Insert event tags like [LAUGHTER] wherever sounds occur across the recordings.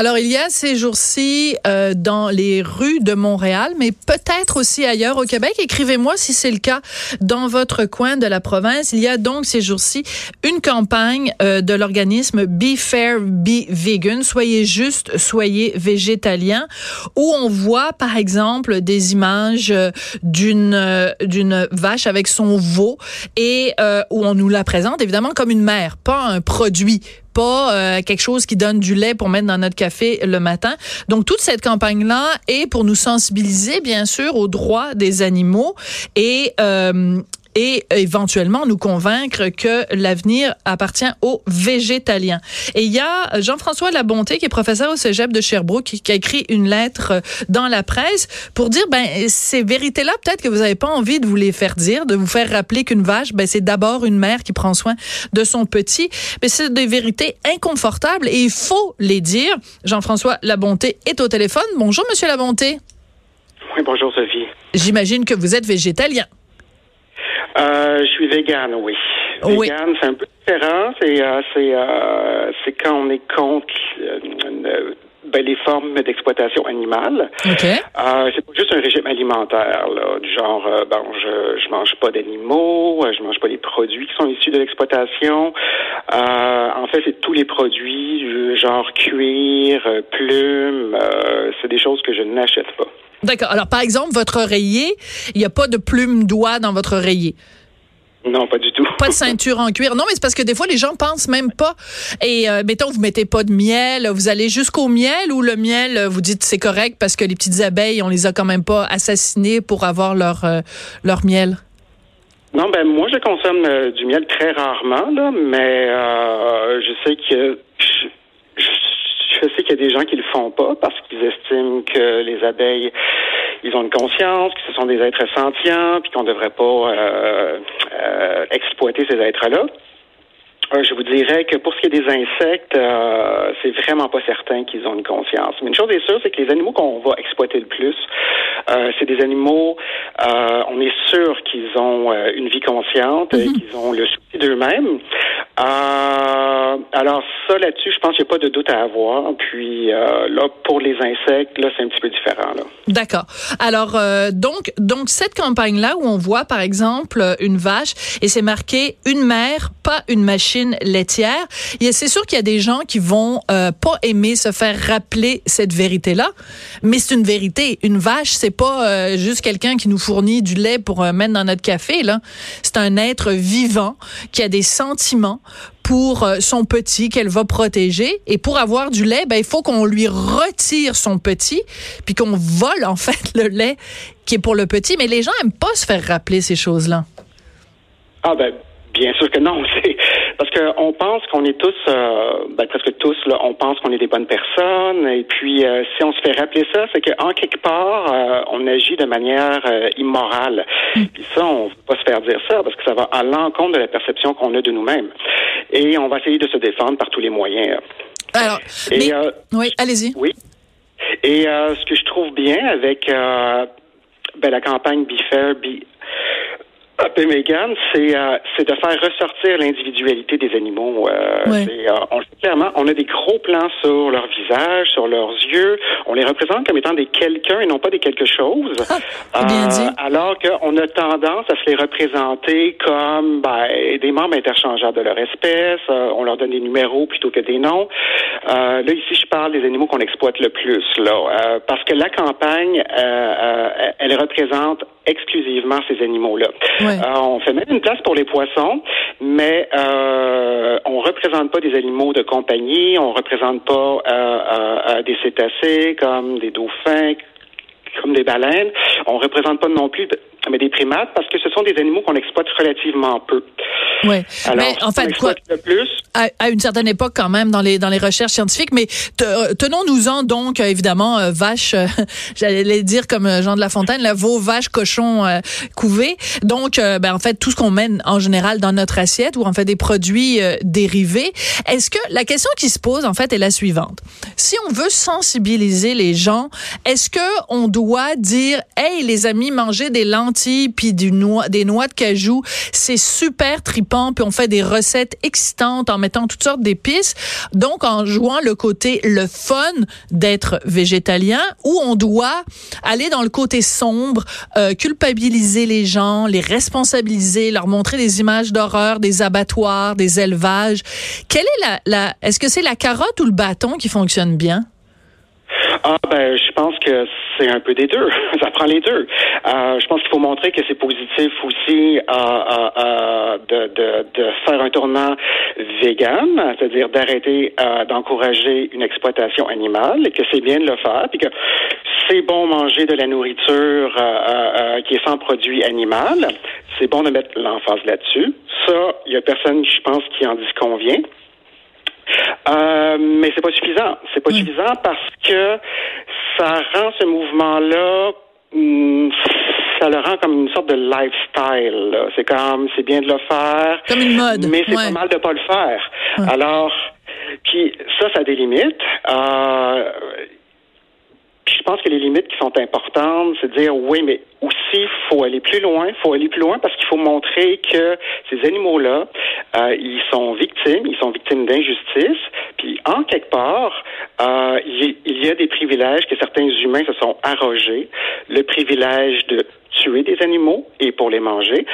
Alors, il y a ces jours-ci euh, dans les rues de Montréal, mais peut-être aussi ailleurs au Québec. Écrivez-moi si c'est le cas dans votre coin de la province. Il y a donc ces jours-ci une campagne euh, de l'organisme Be Fair, Be Vegan. Soyez juste, soyez végétalien, où on voit par exemple des images euh, d'une euh, d'une vache avec son veau et euh, où on nous la présente évidemment comme une mère, pas un produit euh, quelque chose qui donne du lait pour mettre dans notre café le matin. Donc toute cette campagne là est pour nous sensibiliser bien sûr aux droits des animaux et euh, et éventuellement nous convaincre que l'avenir appartient aux végétaliens. Et il y a Jean-François Labonté, qui est professeur au Cégep de Sherbrooke, qui, a écrit une lettre dans la presse pour dire, ben, ces vérités-là, peut-être que vous n'avez pas envie de vous les faire dire, de vous faire rappeler qu'une vache, ben, c'est d'abord une mère qui prend soin de son petit. Mais c'est des vérités inconfortables et il faut les dire. Jean-François Labonté est au téléphone. Bonjour, Monsieur Labonté. Oui, bonjour, Sophie. J'imagine que vous êtes végétalien. Euh, je suis vegan, oui. Oui. Vegan, c'est un peu différent. C'est euh, c'est euh, c'est quand on est contre euh, euh, ben, les formes d'exploitation animale. OK. Euh, c'est pas juste un régime alimentaire, là, du genre, bon, je, je mange pas d'animaux, je mange pas les produits qui sont issus de l'exploitation. Euh, en fait, c'est tous les produits, du genre cuir, plumes, euh, c'est des choses que je n'achète pas. D'accord. Alors, par exemple, votre oreiller, il n'y a pas de plume d'oie dans votre oreiller? Non, pas du tout. Pas de ceinture en cuir? Non, mais c'est parce que des fois, les gens pensent même pas. Et euh, mettons, vous mettez pas de miel, vous allez jusqu'au miel ou le miel, euh, vous dites c'est correct parce que les petites abeilles, on les a quand même pas assassinées pour avoir leur, euh, leur miel? Non, ben moi je consomme euh, du miel très rarement, là, mais euh, je sais que je, je- je sais qu'il y a des gens qui le font pas parce qu'ils estiment que les abeilles ils ont une conscience, que ce sont des êtres sentients, puis qu'on devrait pas euh, euh, exploiter ces êtres-là. Euh, je vous dirais que pour ce qui est des insectes, euh, c'est vraiment pas certain qu'ils ont une conscience. Mais une chose est sûre, c'est que les animaux qu'on va exploiter le plus, euh, c'est des animaux, euh, on est sûr qu'ils ont euh, une vie consciente, et qu'ils ont le souci d'eux-mêmes. Euh, alors ça, là-dessus, je pense qu'il n'y a pas de doute à avoir. Puis euh, là, pour les insectes, là, c'est un petit peu différent. D'accord. Alors, euh, donc, donc cette campagne-là où on voit, par exemple, euh, une vache et c'est marqué une mère, pas une machine laitière. a- C'est sûr qu'il y a des gens qui vont euh, pas aimer se faire rappeler cette vérité-là, mais c'est une vérité. Une vache, c'est pas euh, juste quelqu'un qui nous fournit du lait pour mettre dans notre café. Là, c'est un être vivant qui a des sentiments pour euh, son petit qu'elle va protéger. Et pour avoir du lait, ben, il faut qu'on lui retire son petit, puis qu'on vole en fait [LAUGHS] le lait qui est pour le petit. Mais les gens aiment pas se faire rappeler ces choses-là. Ah ben bien sûr que non, [LAUGHS] parce qu'on pense qu'on est tous, euh, ben, presque tous là, on pense qu'on est des bonnes personnes et puis euh, si on se fait rappeler ça, c'est qu'en quelque part euh, on agit de manière immorale. Puis ça, on ne peut pas se faire dire ça parce que ça va à l'encontre de la perception qu'on a de nous-mêmes et on va essayer de se défendre par tous les moyens. Alors, Et mais- euh, oui, allez-y. oui. Et euh, ce que je trouve bien avec euh, ben, la campagne Be Fair, Be C'est euh, c'est de faire ressortir l'individualité des animaux. Euh, Ouais. euh, on clairement, on a des gros plans sur leur visage, sur leurs yeux. On les représente comme étant des quelqu'un et non pas des quelque chose. Euh, bien dit. Alors qu'on a tendance à se les représenter comme ben, des membres interchangeables de leur espèce. Euh, on leur donne des numéros plutôt que des noms. Euh, là, ici, je parle des animaux qu'on exploite le plus, là, euh, parce que la campagne, euh, euh, elle représente exclusivement ces animaux-là. Ouais. Euh, on fait même une place pour les poissons, mais euh, on représente pas des animaux de compagnie, on représente pas euh, euh, euh, des cétacés comme des dauphins, comme des baleines. On représente pas non plus mais des primates parce que ce sont des animaux qu'on exploite relativement peu. Oui. mais en fait, quoi plus. À, une certaine époque, quand même, dans les dans les recherches scientifiques. Mais tenons-nous-en donc, évidemment, euh, vache. Euh, [LAUGHS] j'allais dire comme euh, Jean de La Fontaine, la veau, vache, cochon euh, couvé. Donc, ben en fait, tout ce qu'on mène en général dans notre assiette ou en fait des produits dérivés. Est-ce que la question qui se pose en fait est la suivante Si on veut sensibiliser les gens, est-ce que on doit dire, hey les amis, mangez des puis noix, des noix de cajou, c'est super tripant, puis on fait des recettes excitantes en mettant toutes sortes d'épices. Donc en jouant le côté le fun d'être végétalien, ou on doit aller dans le côté sombre, euh, culpabiliser les gens, les responsabiliser, leur montrer des images d'horreur, des abattoirs, des élevages. Quelle est la, la est-ce que c'est la carotte ou le bâton qui fonctionne bien? Ah ben, je pense que c'est un peu des deux. [LAUGHS] Ça prend les deux. Euh, je pense qu'il faut montrer que c'est positif aussi euh, euh, de, de, de, faire un tournant vegan, c'est-à-dire d'arrêter d'encourager une exploitation animale, et que c'est bien de le faire, puis que c'est bon manger de la nourriture qui est sans produit animal. C'est bon de mettre l'emphase là-dessus. Ça, il y a personne, je pense, qui en disconvient. Euh, mais c'est pas suffisant. C'est pas suffisant parce que ça rend ce mouvement-là hmm, ça le rend comme une sorte de lifestyle. C'est comme c'est bien de le faire, comme une mode, mais c'est pas mal de pas le faire. Alors, puis ça, ça a des je pense que les limites qui sont importantes, c'est de dire oui, mais aussi faut aller plus loin, faut aller plus loin parce qu'il faut montrer que ces animaux-là, euh, ils sont victimes, ils sont victimes d'injustice, puis en quelque part, euh, il, y a des privilèges que certains humains se sont arrogés, le privilège de tuer des animaux et pour les manger,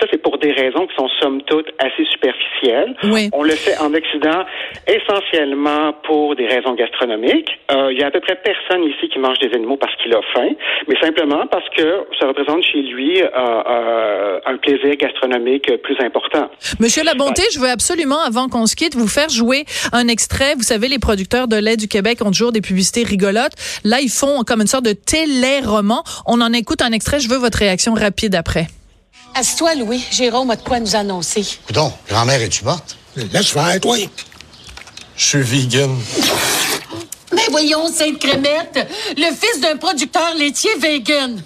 ça, c'est pour des raisons qui sont somme toute assez superficielles. On le fait en Occident essentiellement pour des raisons gastronomiques. Euh, il y a à peu près personne ici qui mange des animaux parce qu'il a faim, mais simplement parce que ça représente chez lui euh, euh, un plaisir gastronomique plus important. Monsieur Labonté, je veux absolument, avant qu'on se quitte, vous faire jouer un extrait. Vous savez, les producteurs de lait du Québec ont toujours des publicités rigolotes. Là, ils font comme une sorte de télé-roman. On en écoute un extrait. Je veux votre réaction rapide après. Assieds-toi, Louis. Jérôme a de quoi nous annoncer. Coudon, grand-mère, es-tu morte? Laisse faire, toi. Je suis vegan. Mais voyons, Sainte Crémette, le fils d'un producteur laitier vegan.